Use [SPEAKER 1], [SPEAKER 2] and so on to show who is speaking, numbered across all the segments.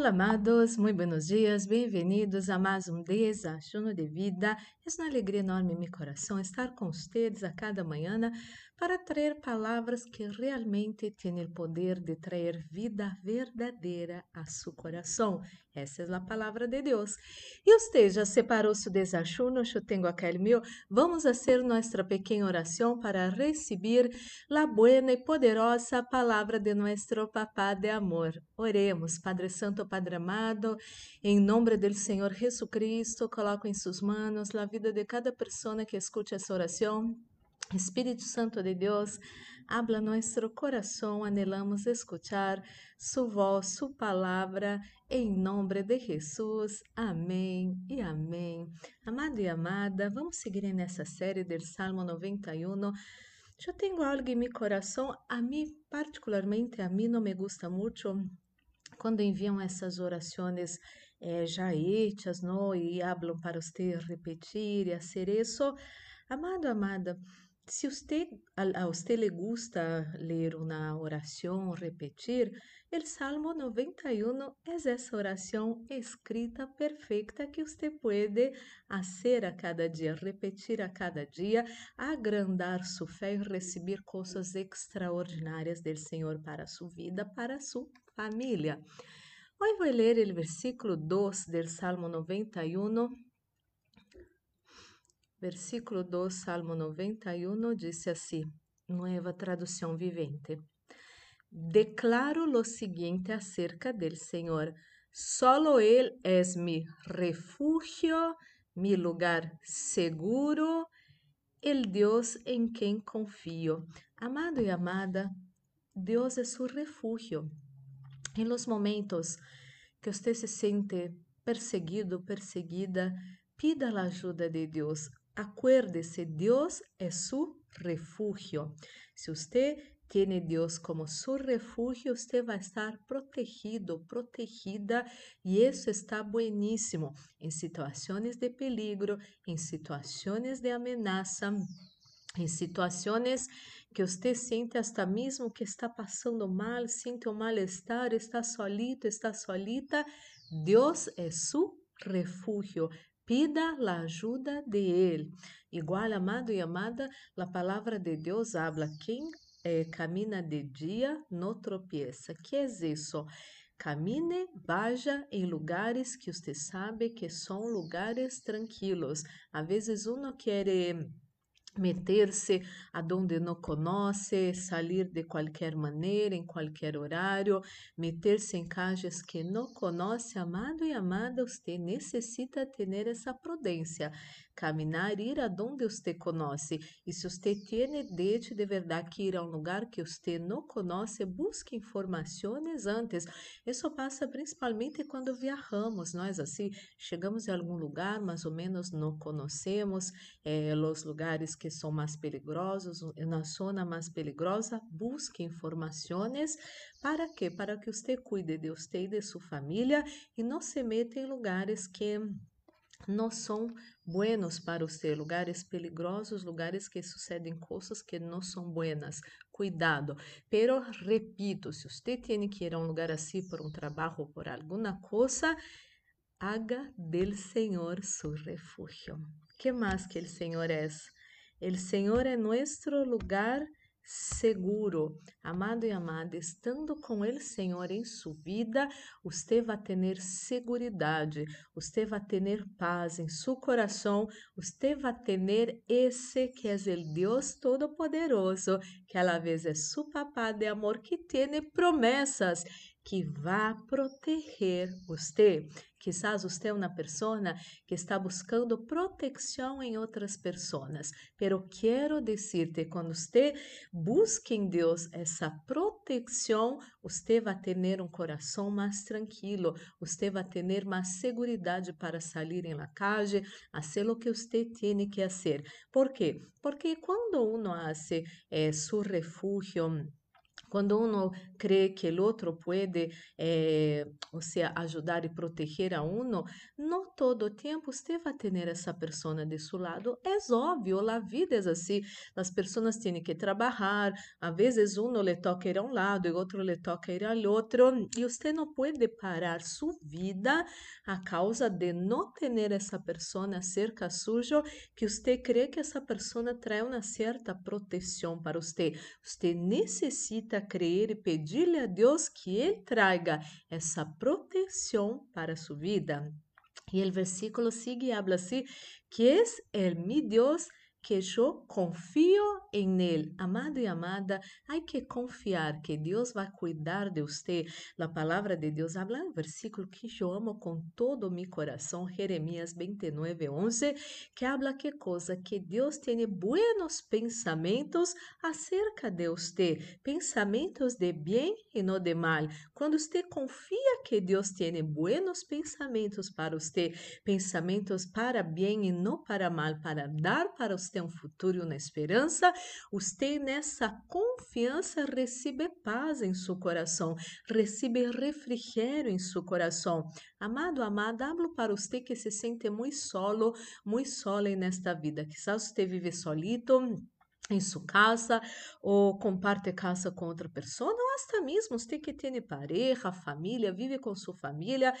[SPEAKER 1] Olá, amados, muito buenos dias, bem-vindos a mais um Desajuno de Vida. É uma alegria enorme em meu coração estar com vocês a cada manhã para trazer palavras que realmente têm o poder de trazer vida verdadeira a seu coração. Essa é a palavra de Deus. E você já separou seu desajuno? Eu tenho aquele meu. Vamos fazer nossa pequena oração para receber a buena e poderosa palavra de nosso Papá de amor. Oremos, Padre Santo, Padre amado, em nome do Senhor Jesus Cristo, coloco em suas mãos a vida de cada pessoa que escute essa oração. Espírito Santo de Deus, habla nosso coração, anelamos escuchar su voz, su palavra, em nome de Jesus. Amém e amém. Amado e amada, vamos seguir nessa série do Salmo 91. Eu tenho algo em meu coração, a mim, particularmente, a mim não me gusta muito quando enviam essas orações eh, já hechas, não? E hablam para você repetir e fazer isso. Amado, amada, se você, a, você le gusta ler uma oração, repetir, o Salmo 91 é essa oração escrita perfeita que você pode fazer a cada dia, repetir a cada dia, agrandar sua fé e receber coisas extraordinárias do Senhor para sua vida, para sua família. Hoje vou ler o versículo 2 do Salmo 91 Versículo 2, Salmo 91, disse assim, Nueva Tradução Vivente. Declaro lo seguinte acerca del Senhor: Solo Él es mi refugio, mi lugar seguro, el Deus em quem confio. Amado e amada, Deus é seu refúgio. Em los momentos que você se sente perseguido, perseguida, pida a ajuda de Deus. Acuérdese, Dios es su refugio. Si usted tiene Dios como su refugio, usted va a estar protegido, protegida, y eso está buenísimo en situaciones de peligro, en situaciones de amenaza, em situações que você sente hasta mesmo que está passando mal, sente um mal-estar, está solito, está solita, Deus é su refúgio, Pida a ajuda de Ele. Igual, amado e amada, a palavra de Deus habla: quem eh, camina de dia não tropeça. Que é isso? Camine, vaya em lugares que você sabe que são lugares tranquilos. Às vezes, uno quer meter-se aonde não conhece, sair de qualquer maneira, em qualquer horário, meter-se em casas que não conhece, amado e amada, você necessita ter essa prudência, caminhar, ir aonde você conhece. E se você tem desejo de verdade que ir a um lugar que você não conhece, busque informações antes. Isso passa principalmente quando viajamos, nós assim, chegamos em algum lugar, mais ou menos não conhecemos eh, os lugares que são mais perigosos, na zona mais perigosa, busque informações para quê? Para que você cuide de você e de sua família e não se meta em lugares que não são buenos para você, lugares peligrosos, lugares que sucedem coisas que não são buenas. Cuidado. Pero repito, se você tem que ir a um lugar assim por um trabalho ou por alguma coisa, haga del Senhor su refúgio. Que mais que o Senhor é? O Senhor é nosso lugar seguro. Amado e amada, estando com o Senhor em sua vida, você vai ter segurança, você vai ter paz em seu coração, você vai ter esse que é o Deus Todo-Poderoso, que a la vez é seu papá de amor, que tem promessas que vai proteger você. Quizás você é uma pessoa que está buscando proteção em outras pessoas, pero quero dizer-te, quando você busca em Deus essa proteção, você vai ter um coração mais tranquilo, você vai ter mais segurança para sair em la calle, fazer o que você tem que fazer. Por quê? Porque quando uno hace eh, su refúgio Quando uno cree que el otro puede, eh, o sea, ayudar proteger a uno, no todo tiempo usted va a tener essa persona de su lado. É óbvio, a vida é assim. As pessoas têm que trabalhar. A vezes uno le toca ir a um lado e outro le toca ir ao outro. E você não pode parar sua vida a causa de não ter essa pessoa cerca sujo que você crê que essa pessoa traz uma certa proteção para você. Você necessita creer e pedir-lhe a Deus que Ele traga essa proteção para sua vida. E o versículo sigue e habla assim, que é o mi Deus que eu confio em Ele. Amado e amada, há que confiar que Deus vai cuidar de você. A palavra de Deus habla um versículo que eu amo com todo o meu coração, Jeremias 29, 11, que habla que coisa? Que Deus tem buenos pensamentos acerca de você, pensamentos de bem e não de mal. Quando você confia que Deus tem buenos pensamentos para você, pensamentos para bem e não para mal, para dar para você tem um futuro e uma esperança, você nessa confiança recebe paz em seu coração, recebe refrigério em seu coração. Amado, amada, hablo para você que se sente muito solo, muito sola nesta vida. Quizás você vive solito, em sua casa ou comparte casa com outra pessoa, ou até mesmo você que tem pareja, família, vive com sua família,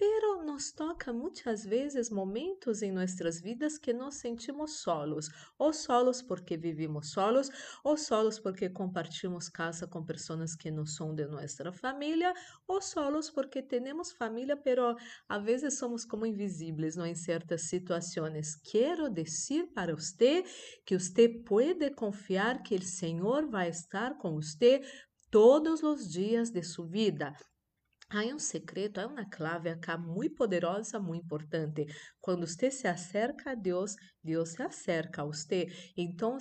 [SPEAKER 1] Pero nos toca muitas vezes momentos em nossas vidas que nos sentimos solos, ou solos porque vivimos solos, ou solos porque compartilhamos casa com pessoas que não são de nossa família, ou solos porque temos família, pero a vezes somos como invisíveis não, em certas situações. Quero dizer para você que você pode confiar que o Senhor vai estar com você todos os dias de sua vida. Há um secreto, há uma clave acá muito poderosa, muito importante. Quando você se acerca a Deus, Deus se acerca a você. Então,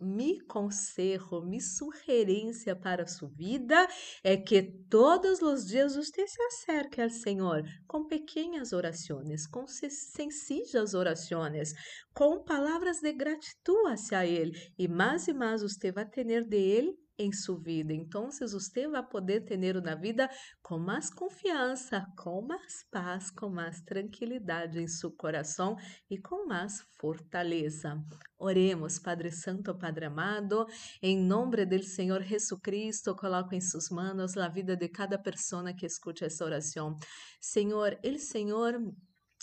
[SPEAKER 1] mi consejo, mi sugerência para sua vida é que todos os dias você se acerque ao Senhor com pequenas orações, com sencillas orações, com palavras de gratidão hacia Ele. E mais e mais você vai ter de Ele em sua vida. Então, você vai poder ter na vida com mais confiança, com mais paz, com mais tranquilidade em seu coração e com mais fortaleza. Oremos, Padre Santo, Padre amado, em nome do Senhor Jesus Cristo, coloco em suas mãos a vida de cada pessoa que escute essa oração. Senhor, el Senhor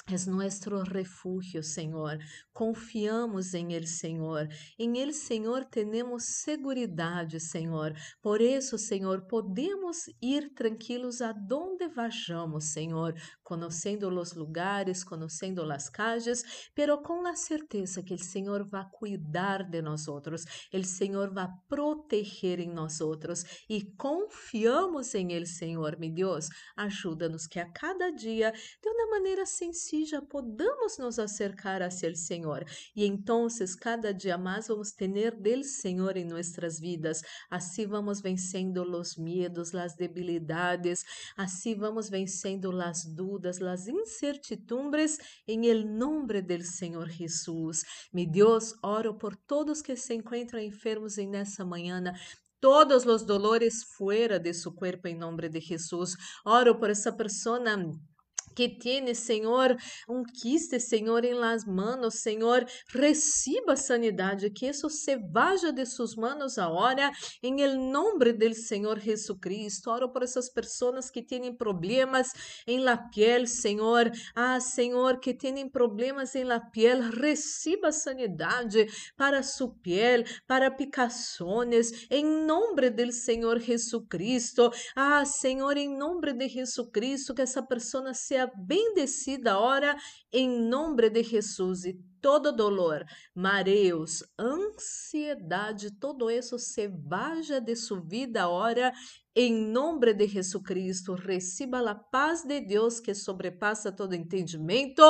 [SPEAKER 1] És nosso refúgio, Senhor. Confiamos em Ele, Senhor. Em Ele, Senhor, temos seguridade, Senhor. Por isso, Senhor, podemos ir tranquilos aonde vajamos, Senhor, conhecendo os lugares, conhecendo as casas, pero com a certeza que o Senhor vai cuidar de nós outros, o Senhor vai proteger em nós outros e confiamos em Ele, Senhor, meu Deus. Ajuda-nos que a cada dia, de uma maneira sencilla, podamos nos acercar hacia o Senhor e então, cada dia mais vamos ter del Senhor em nossas vidas. Assim vamos vencendo os medos, as debilidades, assim vamos vencendo as dúvidas las incertidumbres, en el nombre del Señor Jesús. Mi Dios, oro por todos que se encuentran enfermos en esta mañana, todos os dolores fuera de su cuerpo em nome de Jesus. Oro por essa persona que tiene, Senhor, um quiste, Senhor, em las manos, Senhor, reciba sanidade, que isso se vaja de suas manos agora, em nombre del Senhor Jesucristo. Oro por essas pessoas que têm problemas em la piel, Senhor. Ah, Senhor, que têm problemas em la piel, reciba sanidade para sua piel, para picações, em nome del Senhor Jesucristo. Ah, Senhor, em nome de Jesucristo, que essa pessoa seja bendecida hora em nome de Jesus e todo dolor, mareos, ansiedade, todo isso se vaja de sua vida agora em nome de Jesucristo, receba a paz de Deus que sobrepassa todo entendimento.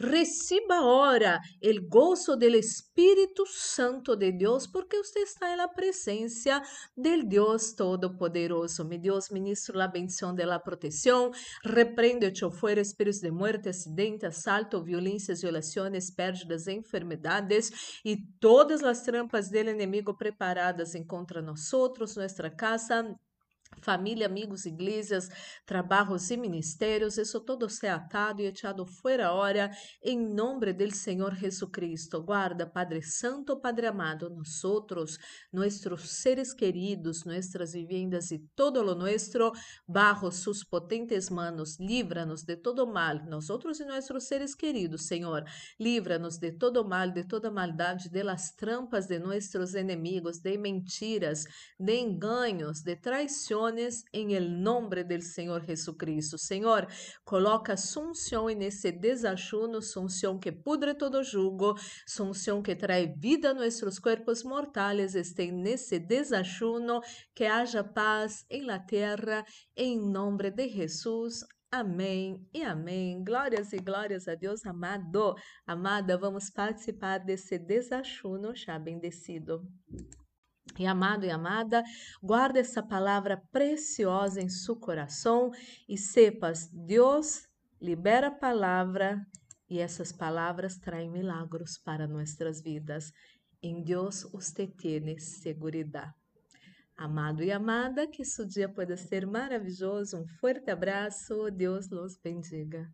[SPEAKER 1] Receba agora o gozo do Espírito Santo de Deus, porque você está na presença do Deus Todo-Poderoso. Mi Deus, ministro a bendição de la proteção. Repreende-te fora espíritos de muerte, acidente, assalto, violências, violações, pérdida nuestras enfermedades e todas as trampas del inimigo preparadas contra nós, nossa casa, família, amigos, igrejas, trabalhos e ministérios, isso todo sea atado e echado ahora, em nome do Senhor Jesucristo. Guarda, Padre Santo, Padre amado, nosotros, nossos seres queridos, nossas vivendas e todo lo nuestro, bajo sus potentes manos, líbranos de todo mal, nosotros e nossos seres queridos, Senhor, líbranos de todo mal, de toda maldade, de las trampas de nossos enemigos, de mentiras, de engaños, de traições, em el nombre del Senhor Jesucristo. Senhor, coloca sunção nesse desachuno, sunção que pudre todo jugo, sunção que trae vida a nossos corpos mortais, este nesse desachuno, que haja paz em la terra, em nome de Jesus. Amém e amém. Glórias e glórias a Deus amado. Amada, vamos participar desse desachuno já bendecido. E amado e amada, guarda essa palavra preciosa em seu coração e sepas, Deus libera a palavra e essas palavras traem milagros para nossas vidas. Em Deus usted tiene seguridade. Amado e amada, que seu dia pode ser maravilhoso. Um forte abraço. Deus los bendiga.